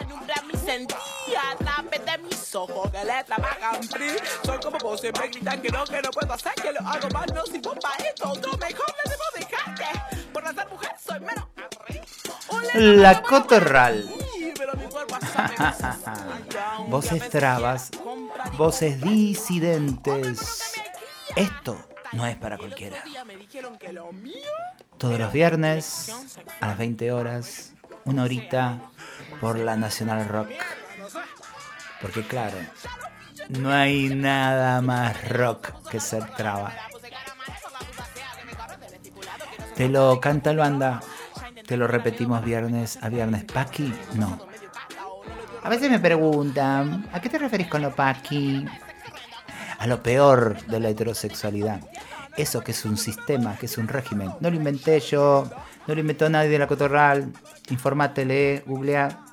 Alumbra mi sentía a través de mis ojos que le trabajan free. Soy como vos, siempre gritan que no, que no puedo hacer, que lo hago mal, no sirvo para esto. No mejor le debo dejarte. Por no ser mujer soy menos La Cotorral. voces trabas, voces disidentes. Esto no es para cualquiera. Todos los viernes a las 20 horas, una horita por la Nacional Rock. Porque claro, no hay nada más rock que ser traba. Te lo canta el banda, te lo repetimos viernes a viernes. Paqui, no. A veces me preguntan, ¿a qué te referís con lo paqui? A lo peor de la heterosexualidad. Eso que es un sistema, que es un régimen. No lo inventé yo, no lo inventó nadie de la cotorral. Infórmatele, googlea.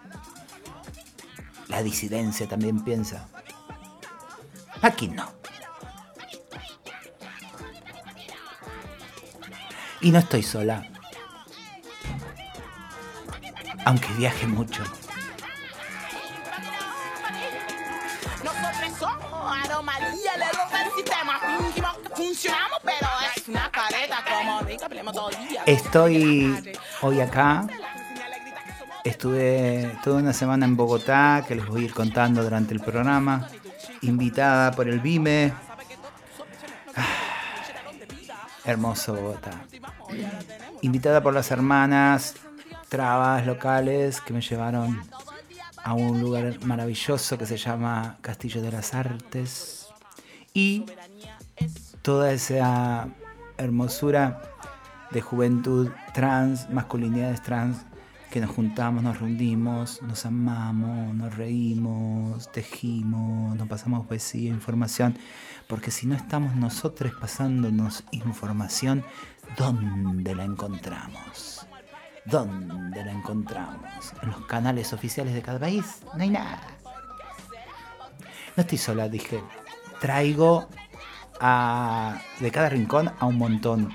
La disidencia también piensa. Aquí no. Y no estoy sola. Aunque viaje mucho. Estoy hoy acá. Estuve toda una semana en Bogotá, que les voy a ir contando durante el programa. Invitada por el BIME. Ah, hermoso Bogotá. Invitada por las hermanas trabas locales que me llevaron a un lugar maravilloso que se llama Castillo de las Artes. Y toda esa hermosura de juventud trans, masculinidades trans, que nos juntamos, nos reunimos, nos amamos, nos reímos, tejimos, nos pasamos poesía, información, porque si no estamos nosotros pasándonos información, ¿dónde la encontramos? ¿Dónde la encontramos? En los canales oficiales de cada país. No hay nada. No estoy sola, dije. Traigo a, de cada rincón a un montón.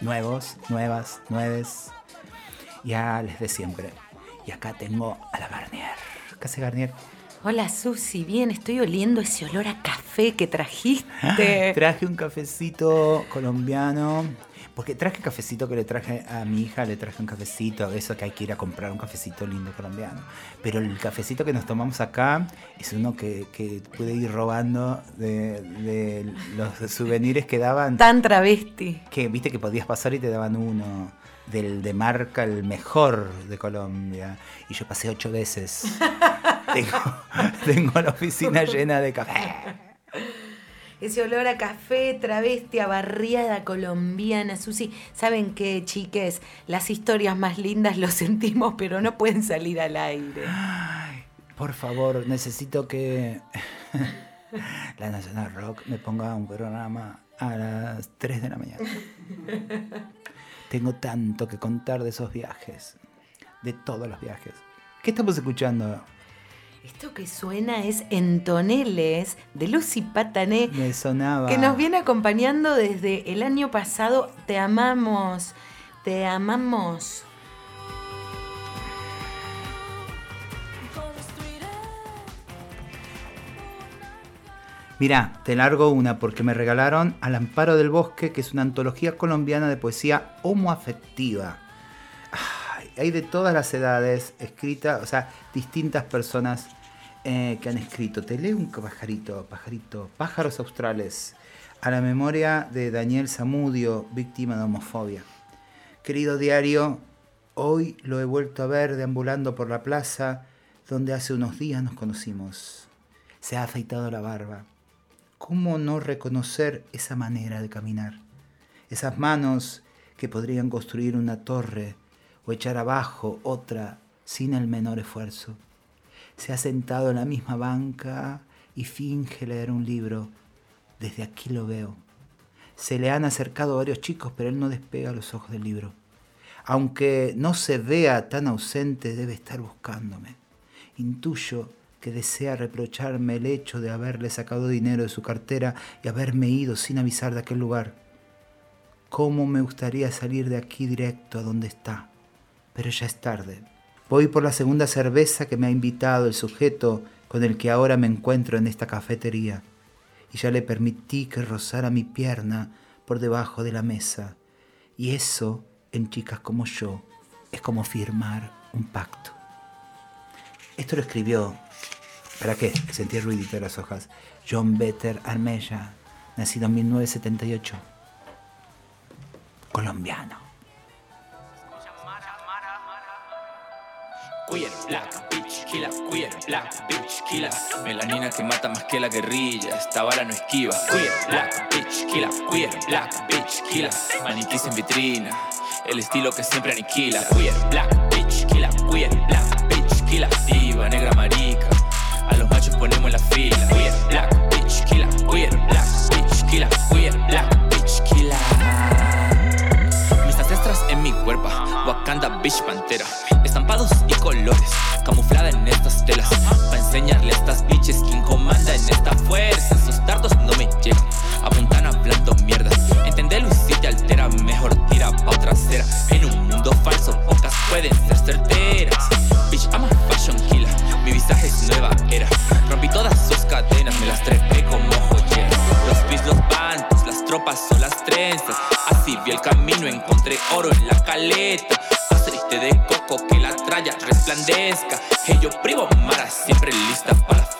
Nuevos, nuevas, nueves. Ya les de siempre. Y acá tengo a la Garnier. ¿Qué hace Garnier? Hola Susi, bien, estoy oliendo ese olor a café que trajiste. Traje un cafecito colombiano. Porque traje cafecito que le traje a mi hija, le traje un cafecito, eso que hay que ir a comprar un cafecito lindo colombiano. Pero el cafecito que nos tomamos acá es uno que, que pude ir robando de, de los souvenirs que daban. Tan travesti. Que viste que podías pasar y te daban uno del de marca el mejor de Colombia. Y yo pasé ocho veces. tengo, tengo la oficina llena de café. Ese olor a café, travesti, a barriada colombiana, Susi. ¿Saben qué, chiques? Las historias más lindas lo sentimos, pero no pueden salir al aire. Ay, por favor, necesito que la Nacional Rock me ponga un programa a las 3 de la mañana. Tengo tanto que contar de esos viajes, de todos los viajes. ¿Qué estamos escuchando? Esto que suena es Entoneles de Lucy Patané. Me sonaba. Que nos viene acompañando desde el año pasado. Te amamos, te amamos. Mirá, te largo una porque me regalaron Al Amparo del Bosque, que es una antología colombiana de poesía homoafectiva. Ay, hay de todas las edades escrita, o sea, distintas personas eh, que han escrito. Te leo un pajarito, pajarito, pájaros australes, a la memoria de Daniel Zamudio, víctima de homofobia. Querido diario, hoy lo he vuelto a ver deambulando por la plaza donde hace unos días nos conocimos. Se ha afeitado la barba. ¿Cómo no reconocer esa manera de caminar? Esas manos que podrían construir una torre o echar abajo otra sin el menor esfuerzo. Se ha sentado en la misma banca y finge leer un libro. Desde aquí lo veo. Se le han acercado varios chicos, pero él no despega los ojos del libro. Aunque no se vea tan ausente, debe estar buscándome. Intuyo que desea reprocharme el hecho de haberle sacado dinero de su cartera y haberme ido sin avisar de aquel lugar. ¿Cómo me gustaría salir de aquí directo a donde está? Pero ya es tarde. Voy por la segunda cerveza que me ha invitado el sujeto con el que ahora me encuentro en esta cafetería, y ya le permití que rozara mi pierna por debajo de la mesa. Y eso, en chicas como yo, es como firmar un pacto. Esto lo escribió, ¿para qué? Sentí el ruidito de las hojas. John Better Armella, nacido en 1978. Colombiano. Queer, black, bitch, killer, queer, black, bitch, killer. Melanina que mata más que la guerrilla, esta bala no esquiva. Queer, black, bitch, killer, queer, black, bitch, killer. Maniquís en vitrina, el estilo que siempre aniquila. Queer, black, bitch, killer, queer, black, bitch, killer. Diva, negra, marica, a los machos ponemos en la fila. Queer, black, bitch, killer, queer, black, bitch, killer, queer, black, bitch, killer. Mis ancestras en mi cuerpo, Wakanda, bitch, pantera. Estampados y Hey, yo privo Mara, siempre lista para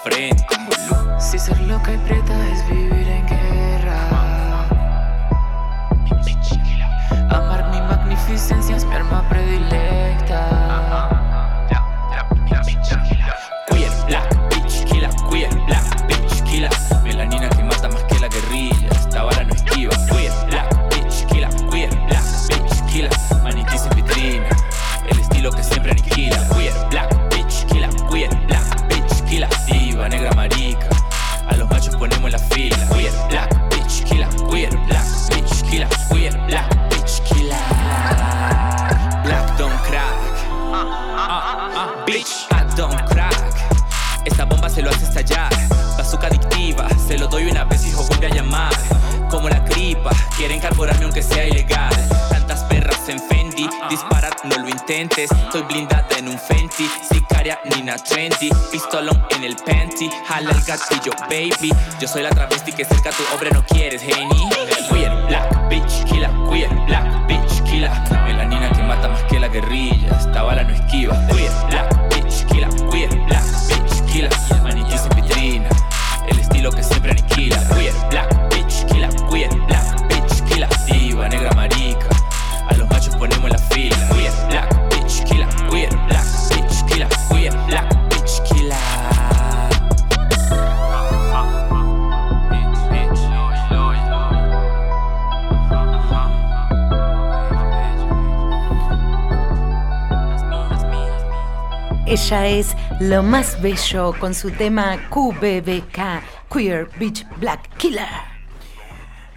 Es lo más bello con su tema QBBK, Queer Beach Black Killer.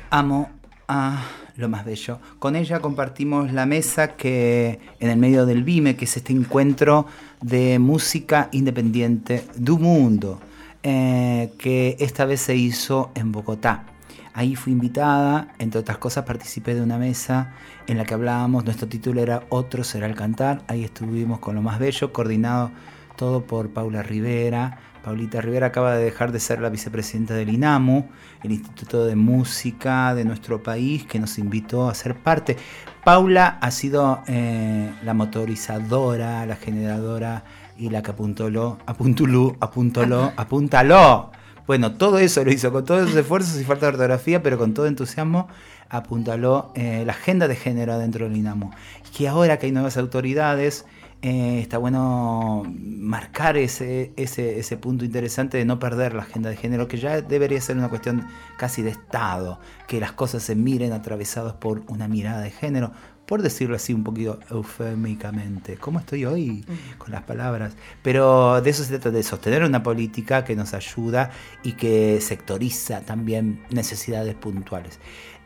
Amo a lo más bello. Con ella compartimos la mesa que en el medio del BIME, que es este encuentro de música independiente du mundo, eh, que esta vez se hizo en Bogotá. Ahí fui invitada, entre otras cosas participé de una mesa en la que hablábamos, nuestro título era Otro será el cantar, ahí estuvimos con lo más bello, coordinado todo por Paula Rivera. Paulita Rivera acaba de dejar de ser la vicepresidenta del INAMU, el Instituto de Música de nuestro país, que nos invitó a ser parte. Paula ha sido eh, la motorizadora, la generadora y la que apuntoló, apuntulú, apuntoló, apúntalo. Bueno, todo eso lo hizo con todos esos esfuerzos y falta de ortografía, pero con todo entusiasmo apuntaló eh, la agenda de género dentro del INAMU. Y que ahora que hay nuevas autoridades, eh, está bueno marcar ese, ese, ese punto interesante de no perder la agenda de género, que ya debería ser una cuestión casi de Estado, que las cosas se miren atravesadas por una mirada de género, por decirlo así un poquito eufémicamente. ¿Cómo estoy hoy con las palabras? Pero de eso se trata, de sostener una política que nos ayuda y que sectoriza también necesidades puntuales.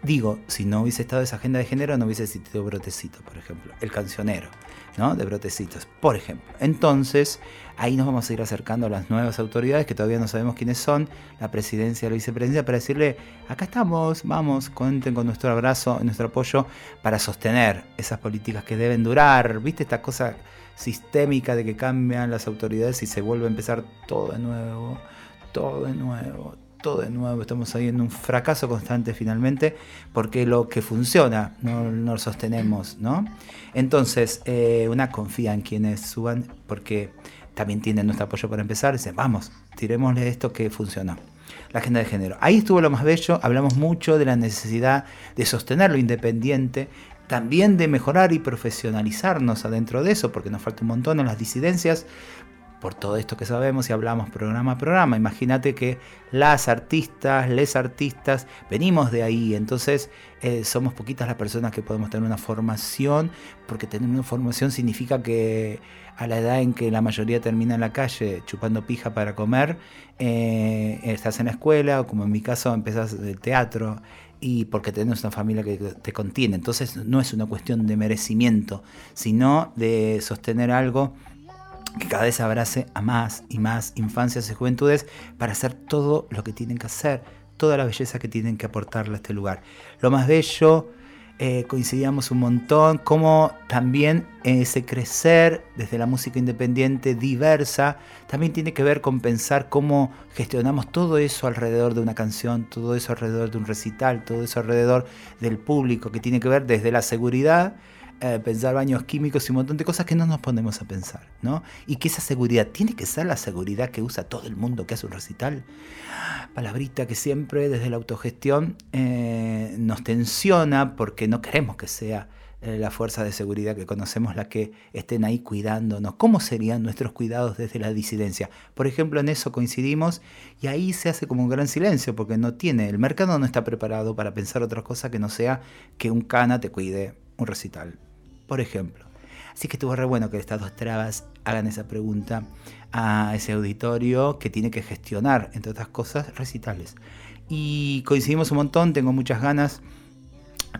Digo, si no hubiese estado esa agenda de género, no hubiese existido Brotecito, por ejemplo, el cancionero, ¿no? De Brotecitos, por ejemplo. Entonces, ahí nos vamos a ir acercando a las nuevas autoridades, que todavía no sabemos quiénes son, la presidencia, la vicepresidencia, para decirle, acá estamos, vamos, cuenten con nuestro abrazo, nuestro apoyo para sostener esas políticas que deben durar. ¿Viste esta cosa sistémica de que cambian las autoridades y se vuelve a empezar todo de nuevo, todo de nuevo, todo de nuevo, estamos ahí en un fracaso constante finalmente, porque lo que funciona no, lo sostenemos, ¿no? Entonces, eh, una confía en quienes suban, porque también tienen nuestro apoyo para empezar, dicen, vamos, tirémosle esto que funcionó. La agenda de género. Ahí estuvo lo más bello, hablamos mucho de la necesidad de sostener lo independiente, también de mejorar y profesionalizarnos adentro de eso, porque nos falta un montón en las disidencias, por todo esto que sabemos y hablamos programa a programa. Imagínate que las artistas, les artistas, venimos de ahí, entonces eh, somos poquitas las personas que podemos tener una formación, porque tener una formación significa que a la edad en que la mayoría termina en la calle chupando pija para comer, eh, estás en la escuela o como en mi caso empezás el teatro y porque tenés una familia que te contiene. Entonces no es una cuestión de merecimiento, sino de sostener algo que cada vez abrace a más y más infancias y juventudes para hacer todo lo que tienen que hacer, toda la belleza que tienen que aportarle a este lugar. Lo más bello, eh, coincidíamos un montón, como también ese crecer desde la música independiente diversa, también tiene que ver con pensar cómo gestionamos todo eso alrededor de una canción, todo eso alrededor de un recital, todo eso alrededor del público, que tiene que ver desde la seguridad, eh, pensar baños químicos y un montón de cosas que no nos ponemos a pensar, ¿no? Y que esa seguridad tiene que ser la seguridad que usa todo el mundo que hace un recital. Palabrita que siempre desde la autogestión eh, nos tensiona porque no queremos que sea eh, la fuerza de seguridad que conocemos la que estén ahí cuidándonos. ¿Cómo serían nuestros cuidados desde la disidencia? Por ejemplo, en eso coincidimos y ahí se hace como un gran silencio porque no tiene, el mercado no está preparado para pensar otra cosa que no sea que un cana te cuide un recital por ejemplo. Así que estuvo re bueno que estas dos trabas hagan esa pregunta a ese auditorio que tiene que gestionar, entre otras cosas, recitales. Y coincidimos un montón, tengo muchas ganas.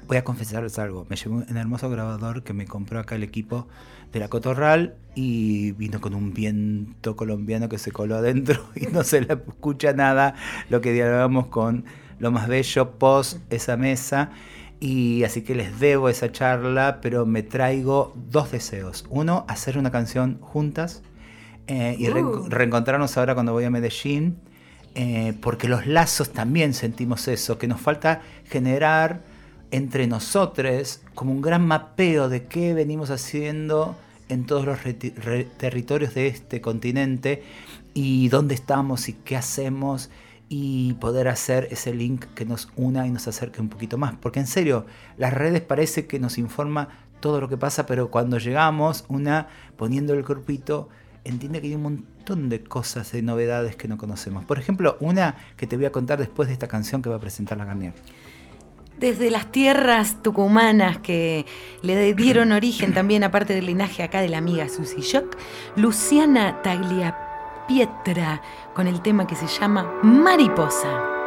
Voy a confesarles algo, me llevé un hermoso grabador que me compró acá el equipo de la Cotorral y vino con un viento colombiano que se coló adentro y no se le escucha nada lo que dialogamos con lo más bello post esa mesa. Y así que les debo esa charla, pero me traigo dos deseos. Uno, hacer una canción juntas eh, y Uh. reencontrarnos ahora cuando voy a Medellín, eh, porque los lazos también sentimos eso, que nos falta generar entre nosotros como un gran mapeo de qué venimos haciendo en todos los territorios de este continente y dónde estamos y qué hacemos y poder hacer ese link que nos una y nos acerque un poquito más. Porque en serio, las redes parece que nos informa todo lo que pasa, pero cuando llegamos, una poniendo el corpito, entiende que hay un montón de cosas, de novedades que no conocemos. Por ejemplo, una que te voy a contar después de esta canción que va a presentar la Garnier. Desde las tierras tucumanas que le dieron origen también, aparte del linaje acá de la amiga Susy Shock, Luciana Tagliapietra con el tema que se llama Mariposa.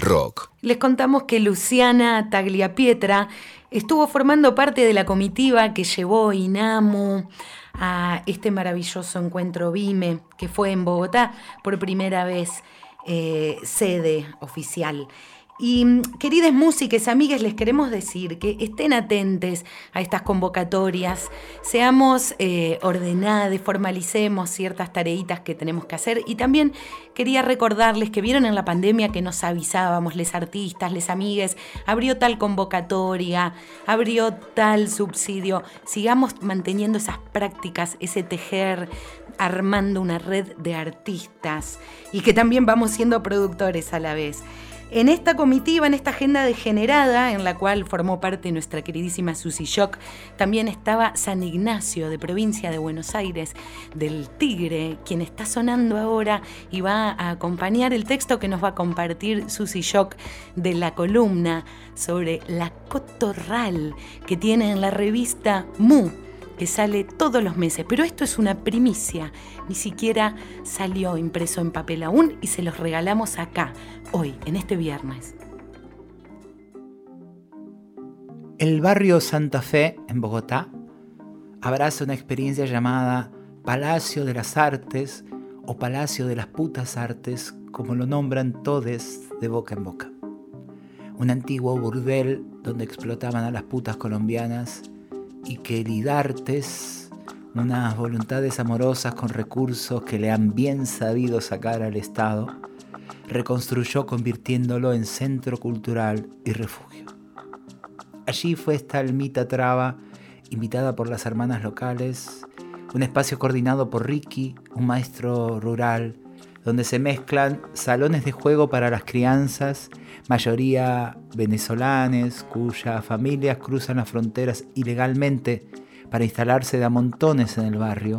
Rock. Les contamos que Luciana Tagliapietra estuvo formando parte de la comitiva que llevó INAMU a este maravilloso encuentro BIME, que fue en Bogotá por primera vez eh, sede oficial. Y queridas músicas, amigas, les queremos decir que estén atentes a estas convocatorias, seamos eh, ordenados, formalicemos ciertas tareitas que tenemos que hacer. Y también quería recordarles que vieron en la pandemia que nos avisábamos, les artistas, les amigues, abrió tal convocatoria, abrió tal subsidio. Sigamos manteniendo esas prácticas, ese tejer, armando una red de artistas y que también vamos siendo productores a la vez. En esta comitiva, en esta agenda degenerada, en la cual formó parte nuestra queridísima Susi Shock, también estaba San Ignacio, de provincia de Buenos Aires, del Tigre, quien está sonando ahora y va a acompañar el texto que nos va a compartir Susi Shock de la columna sobre la cotorral que tiene en la revista Mu que sale todos los meses, pero esto es una primicia, ni siquiera salió impreso en papel aún y se los regalamos acá, hoy, en este viernes. El barrio Santa Fe, en Bogotá, abraza una experiencia llamada Palacio de las Artes o Palacio de las Putas Artes, como lo nombran todes de boca en boca. Un antiguo burdel donde explotaban a las putas colombianas y queridartes, unas voluntades amorosas con recursos que le han bien sabido sacar al Estado, reconstruyó convirtiéndolo en centro cultural y refugio. Allí fue esta almita traba, invitada por las hermanas locales, un espacio coordinado por Ricky, un maestro rural, donde se mezclan salones de juego para las crianzas, mayoría venezolanes, cuyas familias cruzan las fronteras ilegalmente para instalarse de montones en el barrio,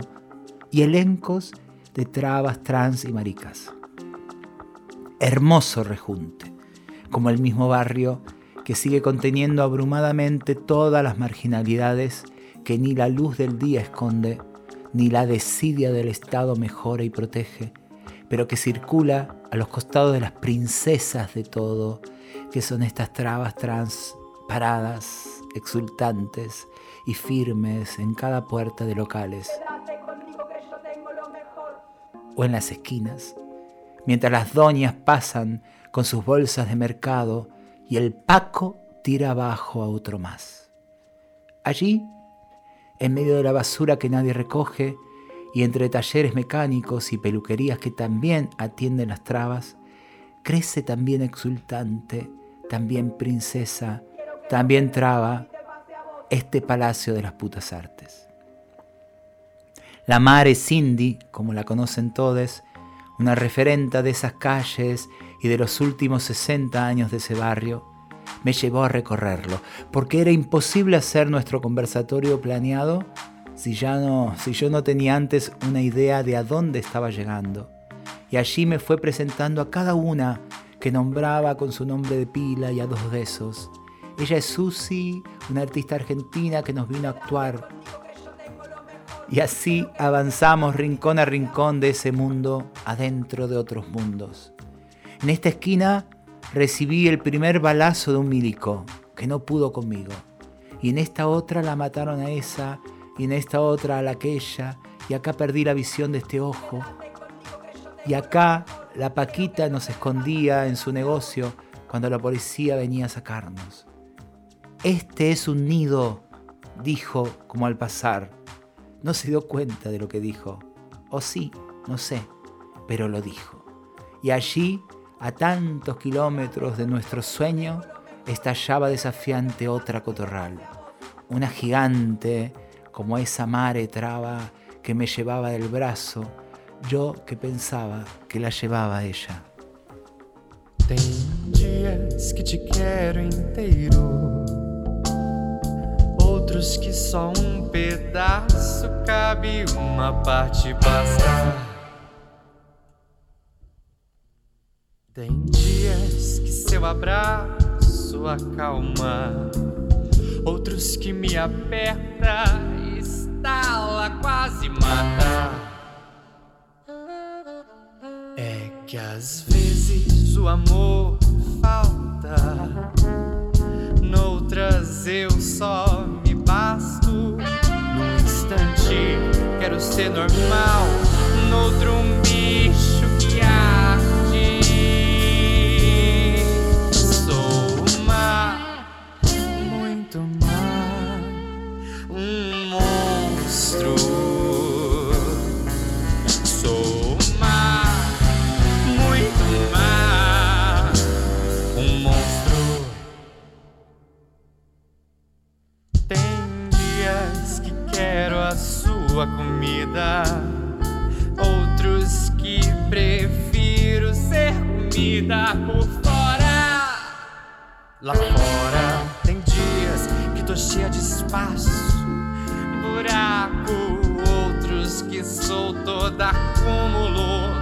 y elencos de trabas, trans y maricas. Hermoso rejunte, como el mismo barrio que sigue conteniendo abrumadamente todas las marginalidades que ni la luz del día esconde, ni la desidia del Estado mejora y protege, pero que circula a los costados de las princesas de todo, que son estas trabas trans paradas, exultantes y firmes en cada puerta de locales o en las esquinas, mientras las doñas pasan con sus bolsas de mercado y el Paco tira abajo a otro más. Allí, en medio de la basura que nadie recoge, y entre talleres mecánicos y peluquerías que también atienden las trabas, crece también exultante, también princesa, también traba, este palacio de las putas artes. La Mare Cindy, como la conocen todos, una referenta de esas calles y de los últimos 60 años de ese barrio, me llevó a recorrerlo, porque era imposible hacer nuestro conversatorio planeado si, yo no tenía antes una idea de a dónde estaba llegando. Y allí me fue presentando a cada una que nombraba con su nombre de pila y a dos besos. Ella es Susi, una artista argentina que nos vino a actuar. Y así avanzamos rincón a rincón de ese mundo adentro de otros mundos. En esta esquina recibí el primer balazo de un milico que no pudo conmigo. Y en esta otra la mataron a esa y en esta otra a la aquella, y acá perdí la visión de este ojo. Y acá la Paquita nos escondía en su negocio cuando la policía venía a sacarnos. Este es un nido, dijo como al pasar. No se dio cuenta de lo que dijo. O sí, no sé, pero lo dijo. Y allí, a tantos kilómetros de nuestro sueño, estallaba desafiante otra cotorral. Una gigante como esa mare traba que me llevaba del braço, yo que pensava que la llevava ella. Tem dias que te quero inteiro, outros que só um pedaço cabe, uma parte basta. Tem dias que seu abraço acalma, outros que me aperta estala, quase mata. que às vezes o amor falta, noutras eu só me basto. Num instante quero ser normal, noutro sua comida, outros que prefiro ser comida por fora. Lá fora tem dias que tô cheia de espaço, buraco, outros que sou toda acúmulo.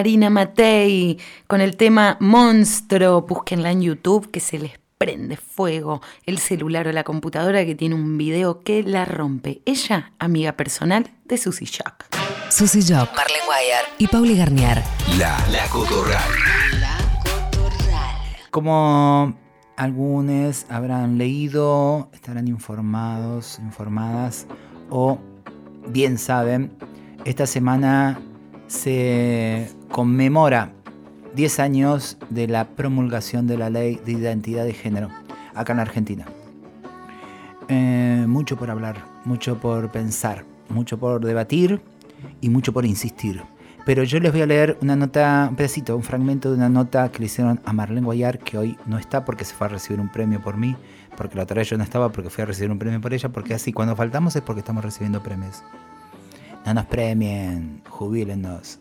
Marina Matei con el tema Monstruo. Búsquenla en YouTube que se les prende fuego el celular o la computadora que tiene un video que la rompe. Ella, amiga personal de Susie Shock. Susy Jock, Marlene Guayar y Pauli Garnier. La, la Cotorral. Como algunos habrán leído, estarán informados, informadas o bien saben, esta semana se conmemora 10 años de la promulgación de la ley de identidad de género acá en Argentina. Eh, mucho por hablar, mucho por pensar, mucho por debatir y mucho por insistir. Pero yo les voy a leer una nota, un pedacito, un fragmento de una nota que le hicieron a Marlene Guayar, que hoy no está porque se fue a recibir un premio por mí, porque la otra vez yo no estaba porque fui a recibir un premio por ella, porque así cuando faltamos es porque estamos recibiendo premios. No nos premien, jubílennos.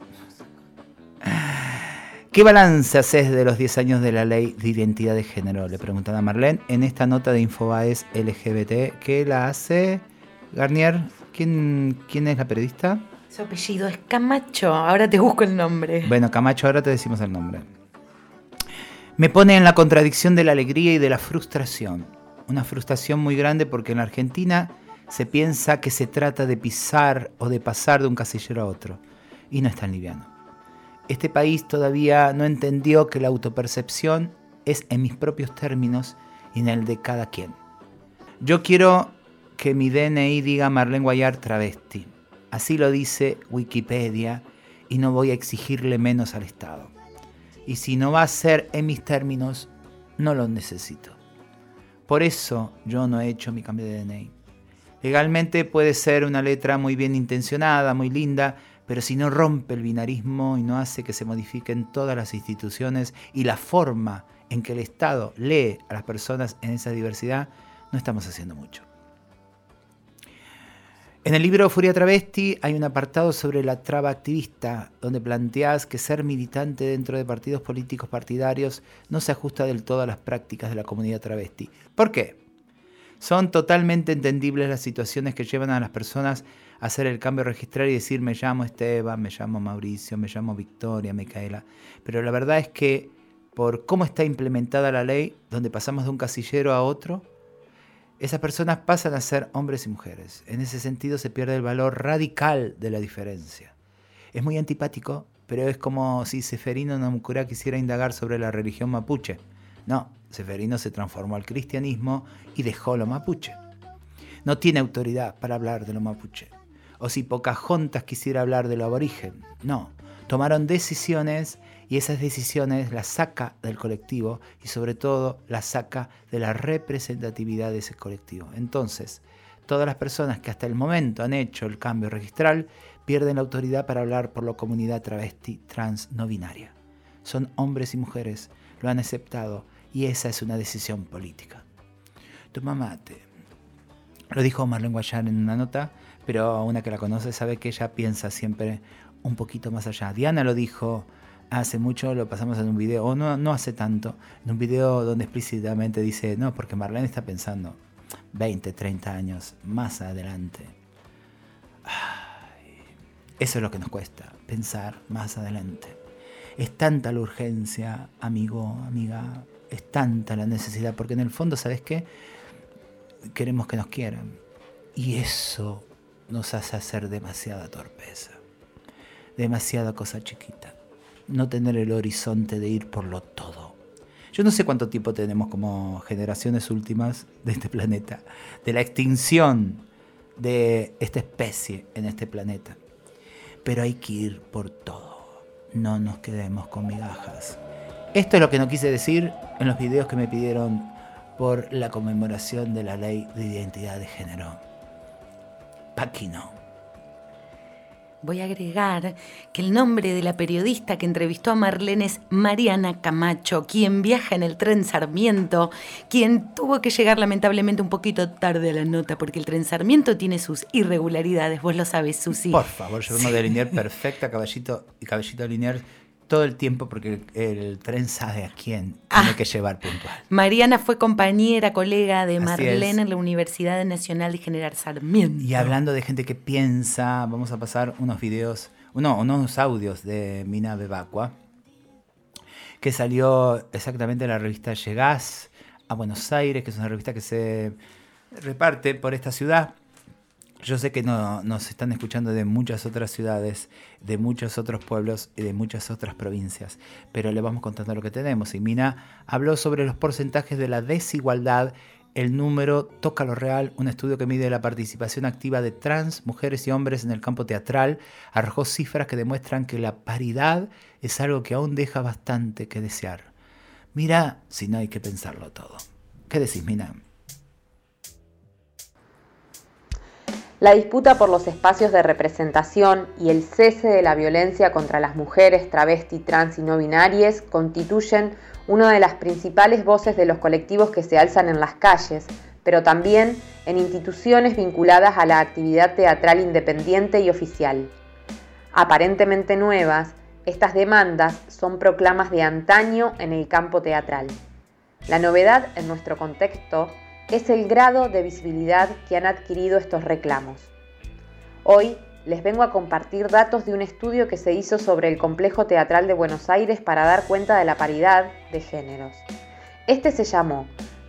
¿Qué balance haces de los 10 años de la ley de identidad de género? Le preguntan a Marlene en esta nota de Infobaes LGBT que la hace Garnier. ¿Quién, quién es la periodista? Su apellido es Camacho. Ahora te busco el nombre. Bueno, Camacho, ahora te decimos el nombre. Me pone en la contradicción de la alegría y de la frustración. Una frustración muy grande porque en la Argentina se piensa que se trata de pisar o de pasar de un casillero a otro. Y no es tan liviano. Este país todavía no entendió que la autopercepción es en mis propios términos y en el de cada quien. Yo quiero que mi DNI diga Marlene Guayar travesti. Así lo dice Wikipedia y no voy a exigirle menos al Estado. Y si no va a ser en mis términos, no lo necesito. Por eso yo no he hecho mi cambio de DNI. Legalmente puede ser una letra muy bien intencionada, muy linda, pero si no rompe el binarismo y no hace que se modifiquen todas las instituciones y la forma en que el Estado lee a las personas en esa diversidad, no estamos haciendo mucho. En el libro Furia Travesti hay un apartado sobre la traba activista, donde planteas que ser militante dentro de partidos políticos partidarios no se ajusta del todo a las prácticas de la comunidad travesti. ¿Por qué? Son totalmente entendibles las situaciones que llevan a las personas hacer el cambio registral y decir me llamo Esteban, me llamo Mauricio, me llamo Victoria, Micaela. Pero la verdad es que por cómo está implementada la ley, donde pasamos de un casillero a otro, esas personas pasan a ser hombres y mujeres. En ese sentido se pierde el valor radical de la diferencia. Es muy antipático, pero es como si Seferino Namucurá quisiera indagar sobre la religión mapuche. No, Seferino se transformó al cristianismo y dejó lo mapuche. No tiene autoridad para hablar de lo mapuche. O si Pocahontas quisiera hablar de lo aborigen. No, tomaron decisiones y esas decisiones las saca del colectivo y sobre todo las saca de la representatividad de ese colectivo. Entonces, todas las personas que hasta el momento han hecho el cambio registral pierden la autoridad para hablar por la comunidad travesti trans no binaria. Son hombres y mujeres, lo han aceptado y esa es una decisión política. Toma mate. Lo dijo Marlene Guayar en una nota, pero una que la conoce sabe que ella piensa siempre un poquito más allá. Diana lo dijo hace mucho, lo pasamos en un video, o no, no hace tanto, en un video donde explícitamente dice, no, porque Marlene está pensando 20, 30 años más adelante. Eso es lo que nos cuesta, pensar más adelante. Es tanta la urgencia, amigo, amiga, es tanta la necesidad, porque en el fondo, ¿sabes qué? Queremos que nos quieran. Y eso nos hace hacer demasiada torpeza, demasiada cosa chiquita no tener el horizonte de ir por lo todo. Yo no sé cuánto tiempo tenemos como generaciones últimas de este planeta, de la extinción de esta especie en este planeta. Pero hay que ir por todo. No nos quedemos con migajas. Esto es lo que no quise decir en los videos que me pidieron por la conmemoración de la ley de identidad de género. Paquino. Voy a agregar que el nombre de la periodista que entrevistó a Marlene es Mariana Camacho, quien viaja en el tren Sarmiento, quien tuvo que llegar lamentablemente un poquito tarde a la nota, porque el tren Sarmiento tiene sus irregularidades, vos lo sabes, Susi. Por favor, yo de linear perfecta, caballito y caballito linear todo el tiempo porque el, tren sabe a quién tiene Ah. que llevar puntual. Mariana fue compañera, colega de Así Marlene es. en la Universidad Nacional de General Sarmiento. Y hablando de gente que piensa, vamos a pasar unos videos, no, unos audios de Mina Bebacua, que salió exactamente en la revista Llegás a Buenos Aires, que es una revista que se reparte por esta ciudad. Yo sé que no, nos están escuchando de muchas otras ciudades, de muchos otros pueblos y de muchas otras provincias, pero le vamos contando lo que tenemos. Y Mina habló sobre los porcentajes de la desigualdad, el número Toca lo Real, un estudio que mide la participación activa de trans, mujeres y hombres en el campo teatral, arrojó cifras que demuestran que la paridad es algo que aún deja bastante que desear. Mira si no hay que pensarlo todo. ¿Qué decís, Mina? La disputa por los espacios de representación y el cese de la violencia contra las mujeres, travesti, trans y no binarias constituyen una de las principales voces de los colectivos que se alzan en las calles, pero también en instituciones vinculadas a la actividad teatral independiente y oficial. Aparentemente nuevas, Estas demandas son proclamas de antaño en el campo teatral. La novedad en nuestro contexto es el grado de visibilidad que han adquirido estos reclamos. Hoy les vengo a compartir datos de un estudio que se hizo sobre el Complejo Teatral de Buenos Aires para dar cuenta de la paridad de géneros. Este se llamó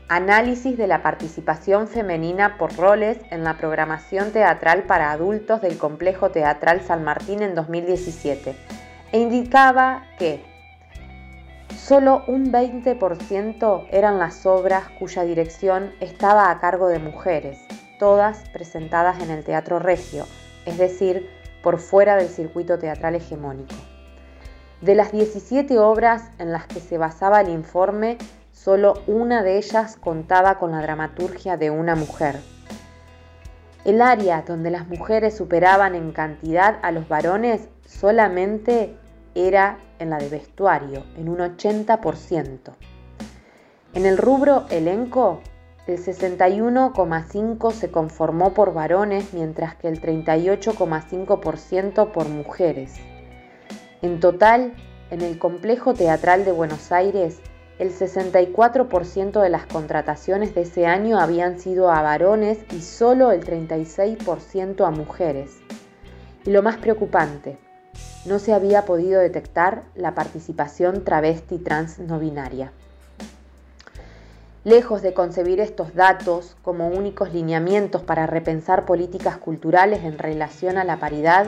Análisis de la participación femenina por roles en la programación teatral para adultos del Complejo Teatral San Martín en 2017 e indicaba que solo un 20% eran las obras cuya dirección estaba a cargo de mujeres, todas presentadas en el Teatro Regio, es decir, por fuera del circuito teatral hegemónico. De las 17 obras en las que se basaba el informe, solo una de ellas contaba con la dramaturgia de una mujer. El área donde las mujeres superaban en cantidad a los varones solamente era en la de vestuario, en un 80%. En el rubro elenco, el 61,5% se conformó por varones, mientras que el 38,5% por mujeres. En total, en el complejo teatral de Buenos Aires, el 64% de las contrataciones de ese año habían sido a varones y solo el 36% a mujeres. Y lo más preocupante, no se había podido detectar la participación travesti trans no binaria. Lejos de concebir estos datos como únicos lineamientos para repensar políticas culturales en relación a la paridad,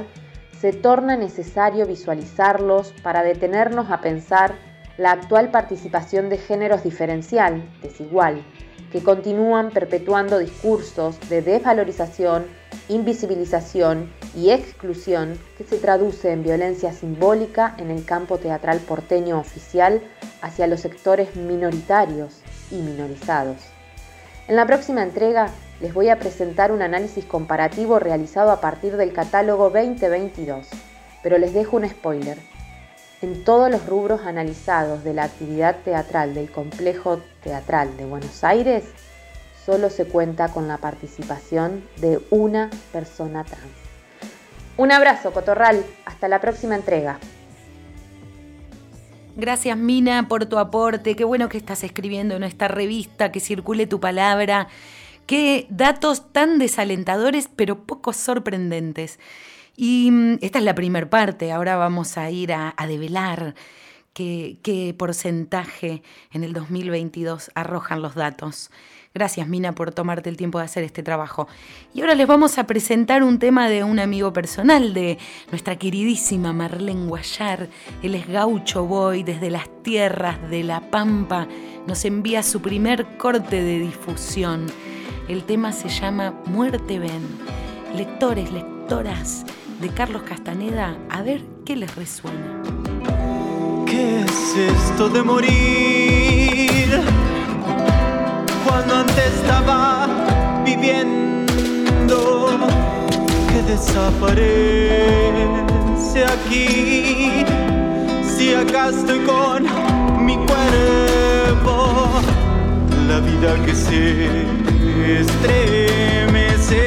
se torna necesario visualizarlos para detenernos a pensar la actual participación de géneros diferencial, desigual, que continúan perpetuando discursos de desvalorización, invisibilización y exclusión que se traduce en violencia simbólica en el campo teatral porteño oficial hacia los sectores minoritarios y minorizados. En la próxima entrega les voy a presentar un análisis comparativo realizado a partir del catálogo 2022, pero les dejo un spoiler. En todos los rubros analizados de la actividad teatral del complejo teatral de Buenos Aires, solo se cuenta con la participación de una persona trans. Un abrazo, Cotorral. Hasta la próxima entrega. Gracias Mina por tu aporte, qué bueno que estás escribiendo en esta revista, que circule tu palabra, qué datos tan desalentadores pero poco sorprendentes. Y mm, esta es la primera parte, ahora vamos a ir a, develar qué, qué porcentaje en el 2022 arrojan los datos. Gracias, Mina, por tomarte el tiempo de hacer este trabajo. Y ahora les vamos a presentar un tema de un amigo personal de nuestra queridísima Marlene Guayar. Él es gaucho boy desde las tierras de La Pampa. Nos envía su primer corte de difusión. El tema se llama Muerte Ven. Lectores, lectoras de Carlos Castaneda, a ver qué les resuena. ¿Qué es esto de morir? Cuando antes estaba viviendo, que desaparece aquí. Si acá estoy con mi cuerpo, la vida que se estremece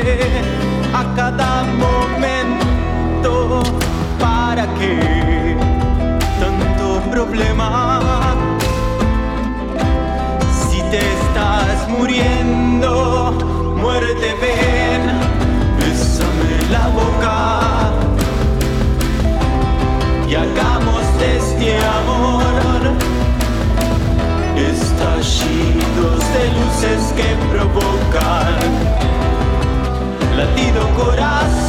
a cada momento, ¿para qué tanto problema? Muriendo, muerte ven, bésame la boca y hagamos de este amor estallidos de luces que provocan latido corazón.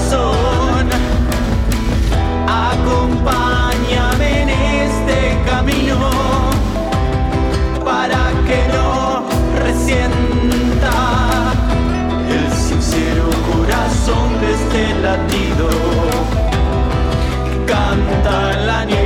Canta en la nieve.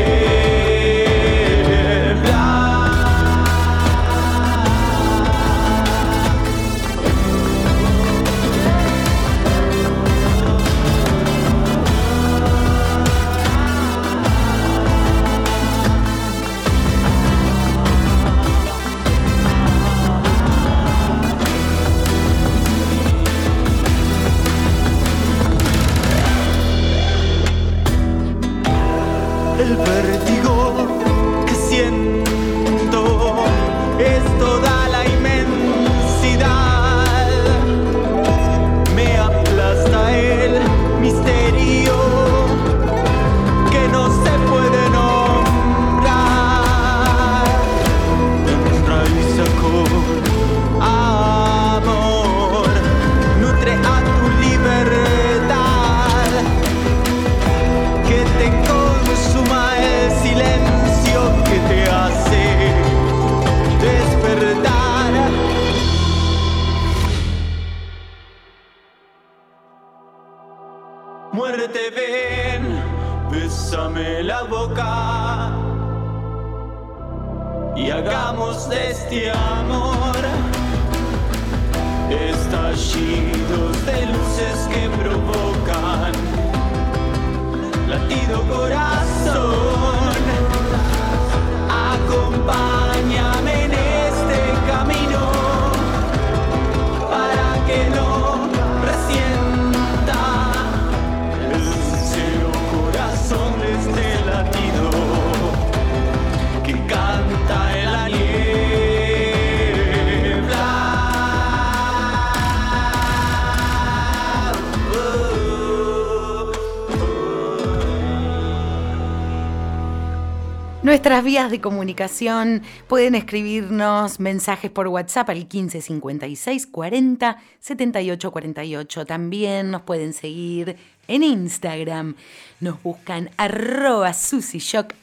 Nuestras vías de comunicación pueden escribirnos mensajes por WhatsApp al 15 56 40 78 48. También nos pueden seguir en Instagram. Nos buscan arroba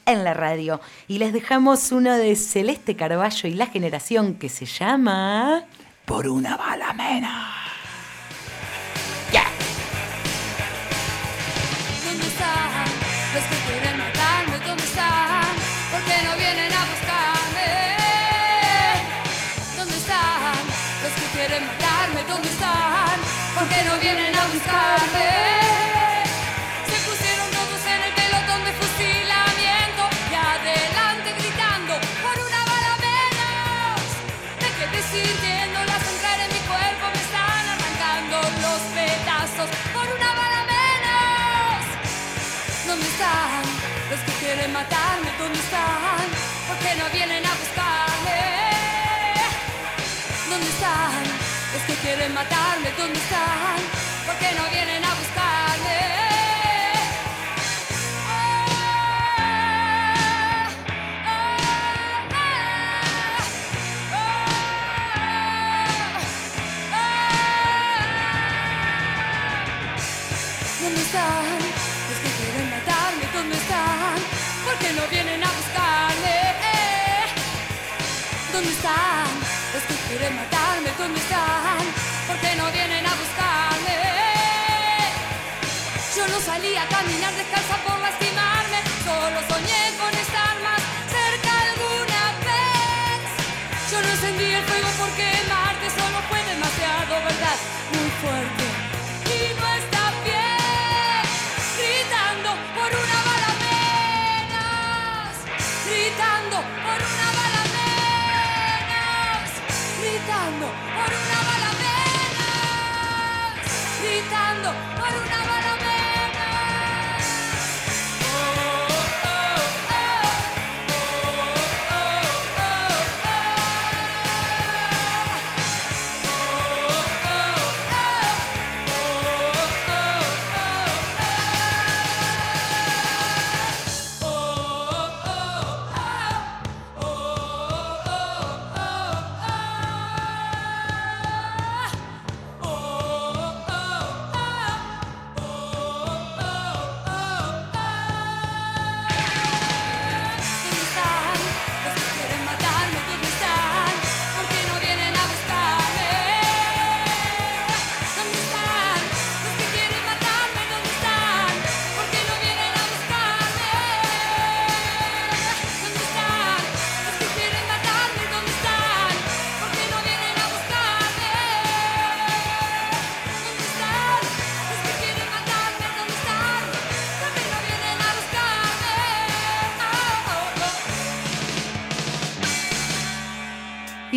en la radio. Y les dejamos uno de Celeste Carballo y la generación que se llama... Por una bala menos. Matarme? ¿Dónde están? ¿Por qué no vienen a buscarme? ¿Dónde están los que quieren matarme? ¿Dónde están? ¿Dónde están los que quieren matarme? ¿Dónde están? ¿Por qué no vienen a buscarme? ¿Dónde están los que quieren matarme? ¿Dónde están? ¿Por qué no vienen a buscarme? Yo no salí a caminar descalza por lastimarme, solo soñé con estar más cerca alguna vez. Yo no encendí el fuego porque quemarte solo fue demasiado, ¿verdad? Muy fuerte. Gritando por una bala menos, gritando por una bala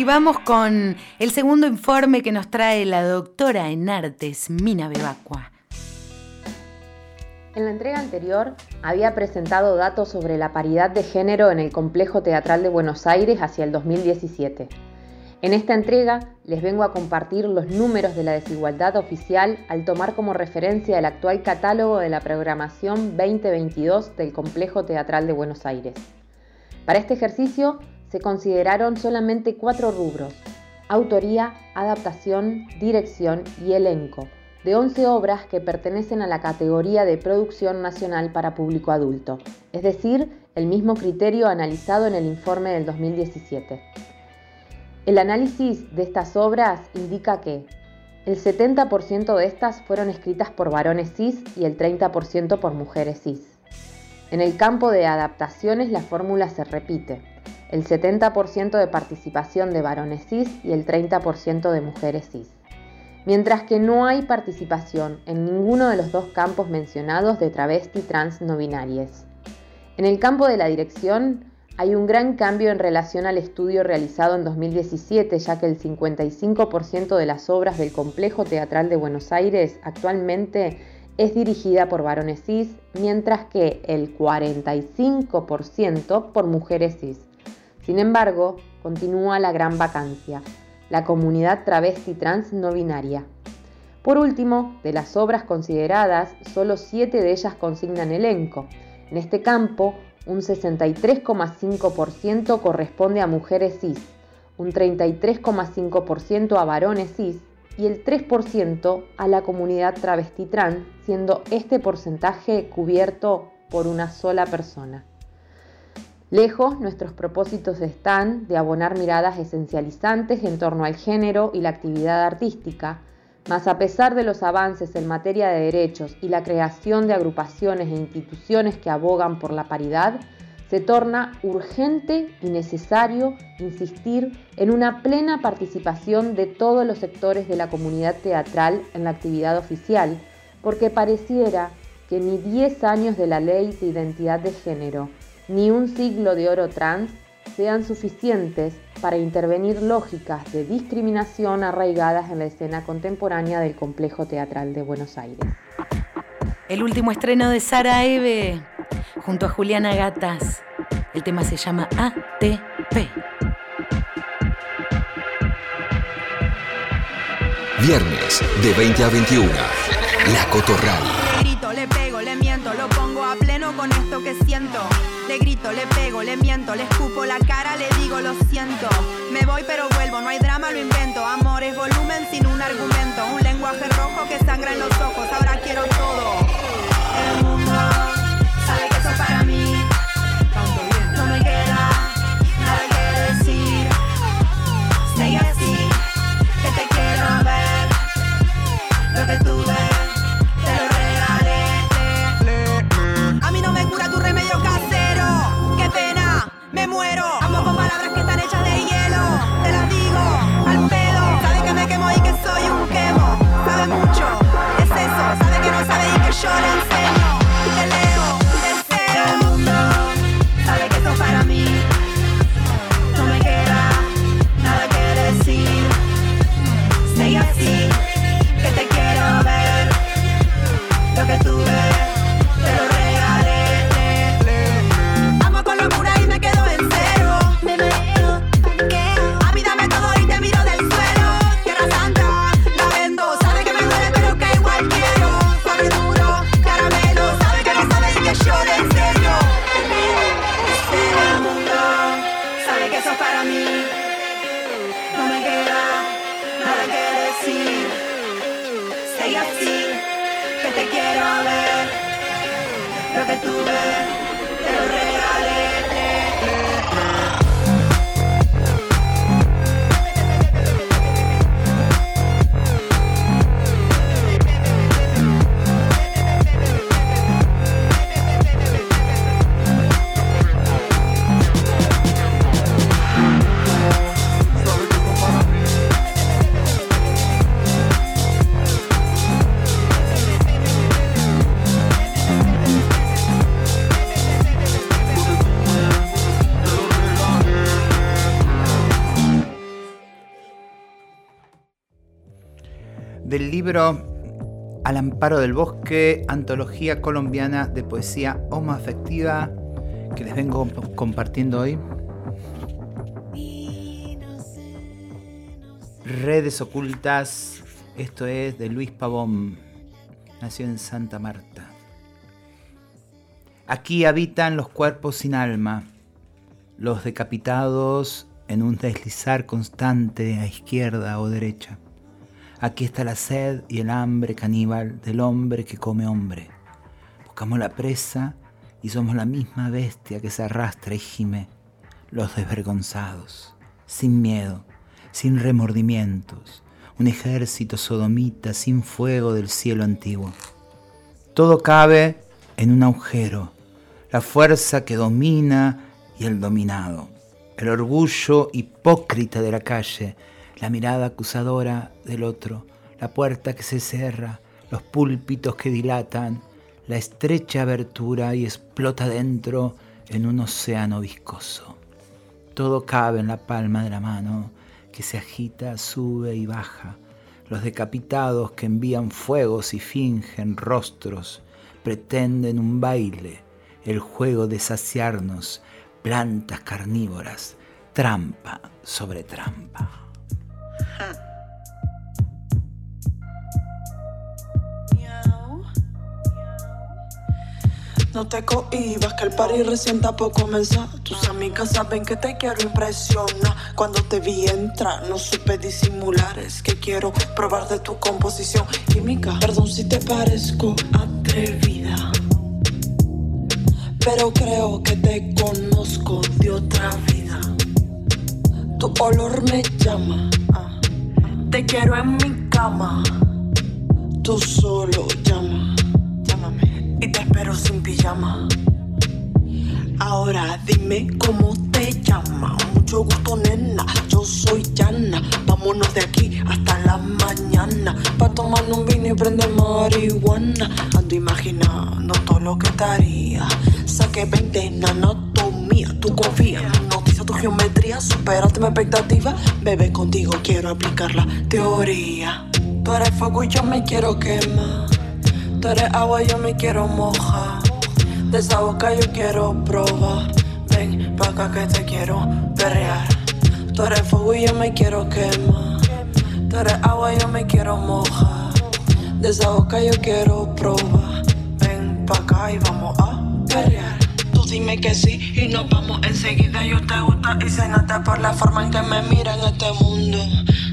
Y vamos con el segundo informe que nos trae la doctora en artes, Mina Bebacua. En la entrega anterior había presentado datos sobre la paridad de género en el Complejo Teatral de Buenos Aires hacia el 2017. En esta entrega les vengo a compartir los números de la desigualdad oficial al tomar como referencia el actual catálogo de la programación 2022 del Complejo Teatral de Buenos Aires. Para este ejercicio se consideraron solamente cuatro rubros, autoría, adaptación, dirección y elenco, de 11 obras que pertenecen a la categoría de producción nacional para público adulto, es decir, el mismo criterio analizado en el informe del 2017. El análisis de estas obras indica que El 70% de estas fueron escritas por varones cis y el 30% por mujeres cis. En el campo de adaptaciones la fórmula se repite. El 70% de participación de varones cis y el 30% de mujeres cis. Mientras que no hay participación en ninguno de los dos campos mencionados de travesti trans no binarias. En el campo de la dirección hay un gran cambio en relación al estudio realizado en 2017, ya que el 55% de las obras del Complejo Teatral de Buenos Aires actualmente es dirigida por varones cis, mientras que el 45% por mujeres cis. Sin embargo, continúa la gran vacancia, la comunidad travesti trans no binaria. Por último, de las obras consideradas, solo 7 de ellas consignan elenco. En este campo, un 63,5% corresponde a mujeres cis, un 33,5% a varones cis y el 3% a la comunidad travesti trans, siendo este porcentaje cubierto por una sola persona. Lejos, nuestros propósitos están de abonar miradas esencializantes en torno al género y la actividad artística, mas a pesar de los avances en materia de derechos y la creación de agrupaciones e instituciones que abogan por la paridad, se torna urgente y necesario insistir en una plena participación de todos los sectores de la comunidad teatral en la actividad oficial, porque pareciera que ni 10 años de la ley de identidad de género, ni un siglo de oro trans sean suficientes para intervenir lógicas de discriminación arraigadas en la escena contemporánea del complejo teatral de Buenos Aires. El último estreno de Sara Eve junto a Juliana Gatas. El tema se llama ATP. Viernes de 20 a 21. La Cotorral. Le grito, le pego, le miento, lo pongo a pleno con esto que siento. Le grito, le pego, le miento, le escupo la cara, le digo lo siento. Me voy pero vuelvo, no hay drama, lo invento. Amor es volumen sin un argumento. Un lenguaje rojo que sangra en los ojos, ahora quiero todo. Del libro Al amparo del bosque, antología colombiana de poesía homoafectiva que les vengo compartiendo hoy. Redes ocultas, esto es de Luis Pavón, nació en Santa Marta. Aquí habitan los cuerpos sin alma, los decapitados en un deslizar constante a izquierda o derecha. Aquí está la sed y el hambre caníbal del hombre que come hombre. Buscamos la presa y somos la misma bestia que se arrastra y gime, los desvergonzados, sin miedo, sin remordimientos, un ejército sodomita sin fuego del cielo antiguo. Todo cabe en un agujero, la fuerza que domina y el dominado, el orgullo hipócrita de la calle, la mirada acusadora del otro, la puerta que se cierra, los púlpitos que dilatan, la estrecha abertura y explota dentro en un océano viscoso. Todo cabe en la palma de la mano que se agita, sube y baja. Los decapitados que envían fuegos y fingen rostros, pretenden un baile, el juego de saciarnos, plantas carnívoras, trampa sobre trampa. No te cohibas, que el party recién está por comenzar. Tus amigas saben que te quiero impresionar. Cuando te vi entrar, no supe disimular. Es que quiero probar de tu composición química. Perdón si te parezco atrevida. Pero creo que te conozco de otra vida. Tu olor me llama. Te quiero en mi cama. Tú solo llama. Llámame. Y te espero sin pijama. Ahora dime cómo te llama. Mucho gusto, nena. Yo soy Yana. Vámonos de aquí hasta la mañana. Pa' tomar un vino y prender marihuana. Ando imaginando todo lo que te haría. Saqué 20 en anatomía. Tú confías. Noticia tu geometría. Superaste mi expectativa. Bebé, contigo quiero aplicar la teoría. Tú eres fuego y yo me quiero quemar. Tú eres agua y yo me quiero mojar. De esa boca yo quiero probar. Ven pa' acá que te quiero perrear. Tú eres fuego y yo me quiero quemar. Tú eres agua y yo me quiero mojar. De esa boca yo quiero probar. Ven pa' acá y vamos a perrear. Dime que sí y nos vamos enseguida. Yo te gusta y se nota por la forma en que me mira en este mundo.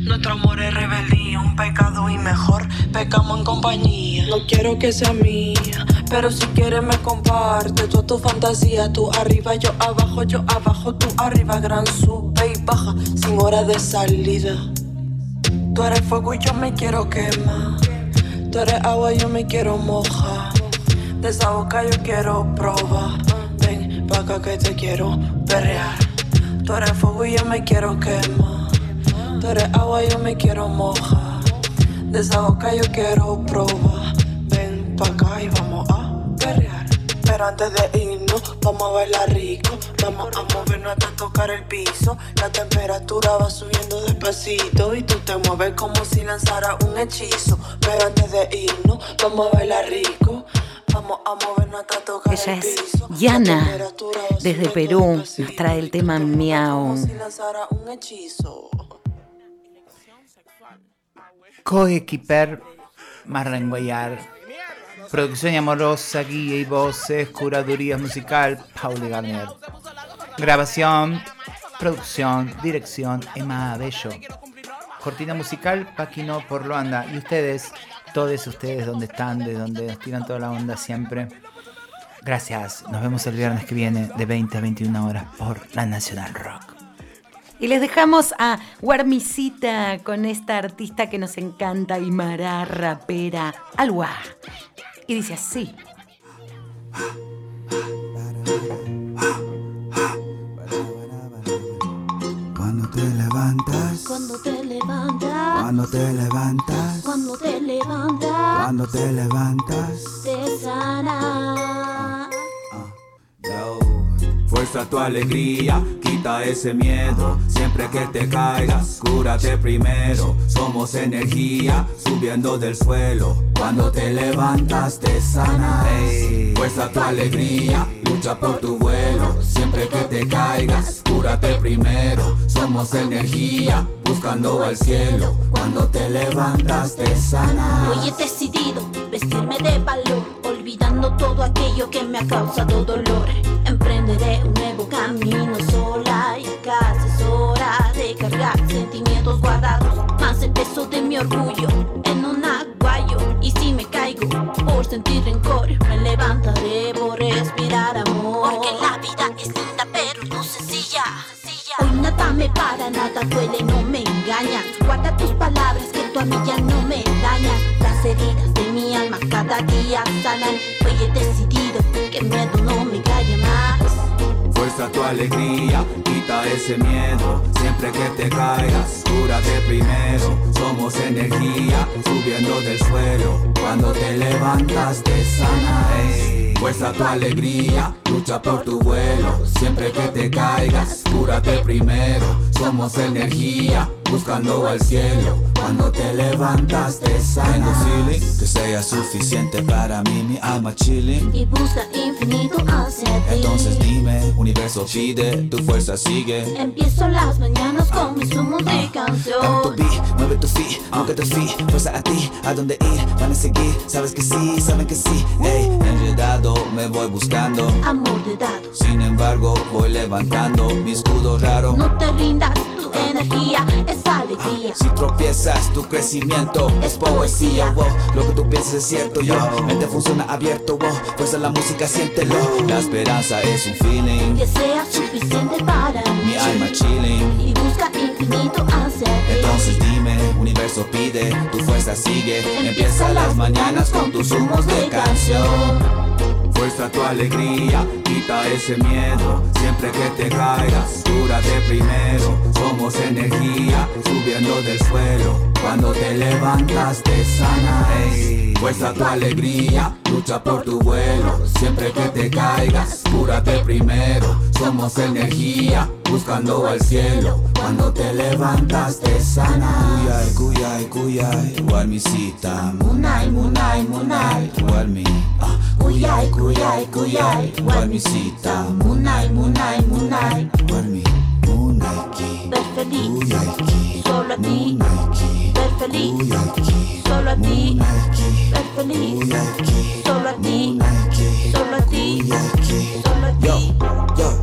Nuestro amor es rebeldía, un pecado y mejor pecamos en compañía. No quiero que sea mía, pero si quieres me comparte toda tu fantasía. Tú arriba, yo abajo, yo abajo, tú arriba, gran sube y baja, sin hora de salida. Tú eres fuego y yo me quiero quemar. Tú eres agua y yo me quiero mojar. De esa boca yo quiero probar. Acá que te quiero perrear. Tú eres fuego y yo me quiero quemar. Tú eres agua y yo me quiero mojar. De esa boca yo quiero probar. Ven pa' acá y vamos a perrear. Pero antes de irnos, vamos a bailar rico. Vamos a movernos hasta tocar el piso. La temperatura va subiendo despacito. Y tú te mueves como si lanzara un hechizo. Pero antes de irnos, vamos a bailar rico. Ella el es. Yana, desde Perú, nos trae el tema Miau. Coequiper Marrenguayar. Producción y amorosa, guía y voces, curaduría musical, Pauli Garnier. Grabación, producción, dirección, Emma Bello. Cortina musical, Paquino por Luanda. Y ustedes, todos ustedes, donde están, de donde nos tiran toda la onda siempre. Gracias. Nos vemos el viernes que viene de 20 a 21 horas por la Nacional Rock. Y les dejamos a Guarmisita con esta artista que nos encanta, Aymara, rapera, Alwa. Y dice así. te levantas, Cuando te levantas, cuando te levantas, cuando te levantas, cuando te levantas. te sana. Fuerza tu alegría, quita ese miedo. Siempre que te caigas, cúrate primero. Somos energía, subiendo del suelo. Cuando te levantas, te sana. Fuerza tu alegría, lucha por tu vuelo. Siempre que te caigas, cúrate primero. Somos energía, buscando al cielo. Cuando te levantas, te sana. Hoy he decidido vestirme de valor, olvidando todo aquello que me ha causado dolor. Emprenderé un nuevo camino sola y casi es hora de cargar sentimientos guardados. Más el peso de mi orgullo en un por sentir rencor. Me levantaré por respirar amor. Porque la vida es linda, pero no sencilla. Hoy nada me para, nada duele, no me engañas. Guarda tus palabras que tú a mí ya no me dañas. Las heridas de mi alma cada día sanan. Hoy he decidido que me duele. Fuerza tu alegría, quita ese miedo. Siempre que te caigas, cúrate primero. Somos energía, subiendo del suelo. Cuando te levantas, te sana. Ey. Fuerza tu alegría, lucha por tu vuelo. Siempre que te caigas, cúrate primero. Somos energía, buscando al cielo. Cuando te levantas, te sana. Tengo feeling que sea suficiente para mí, mi alma chilling. Y busca infinito hacia ti. Entonces dime, universo pide, tu fuerza sigue. Empiezo las mañanas con mis humos de Dame tu canción. beat, mueve tu feet, aunque te feet, fuerza a ti, a dónde ir, van a seguir, sabes que sí, saben que sí, ey, enredado me voy buscando, Amor de dado. sin embargo voy levantando mi escudo raro. No te rindas, tu energía es alegría. Si tropiezas, tu crecimiento es poesía, wow. Lo que tú piensas es cierto, yo. Mente funciona abierto, wow. Fuerza la música, siéntelo. La esperanza es un feeling. Que sea suficiente para Mi alma chilling. Y busca infinito hacia ti. Entonces dime, universo pide, tu fuerza sigue. Empieza las mañanas con tus humos de canción. Fuerza tu alegría, quita ese miedo. Siempre que te caigas, cúrate primero. Somos energía, subiendo del suelo. Cuando te levantas, te sana. Fuerza tu alegría, lucha por tu vuelo. Siempre que te caigas, cúrate primero. Somos energía, buscando al cielo. Cuando te levantas, te sana. Kuyay, kuyay, kuyay, walmisita. Munay, munay, munay. Walmi, kuyay, kuyay. Walmisita. Munay, munay, munay. Walmi, munaiki. Ver feliz. Kuyayki. Solo a ti. feliz. Solo a ti, solo a ti, solo a ti. Yo, yo.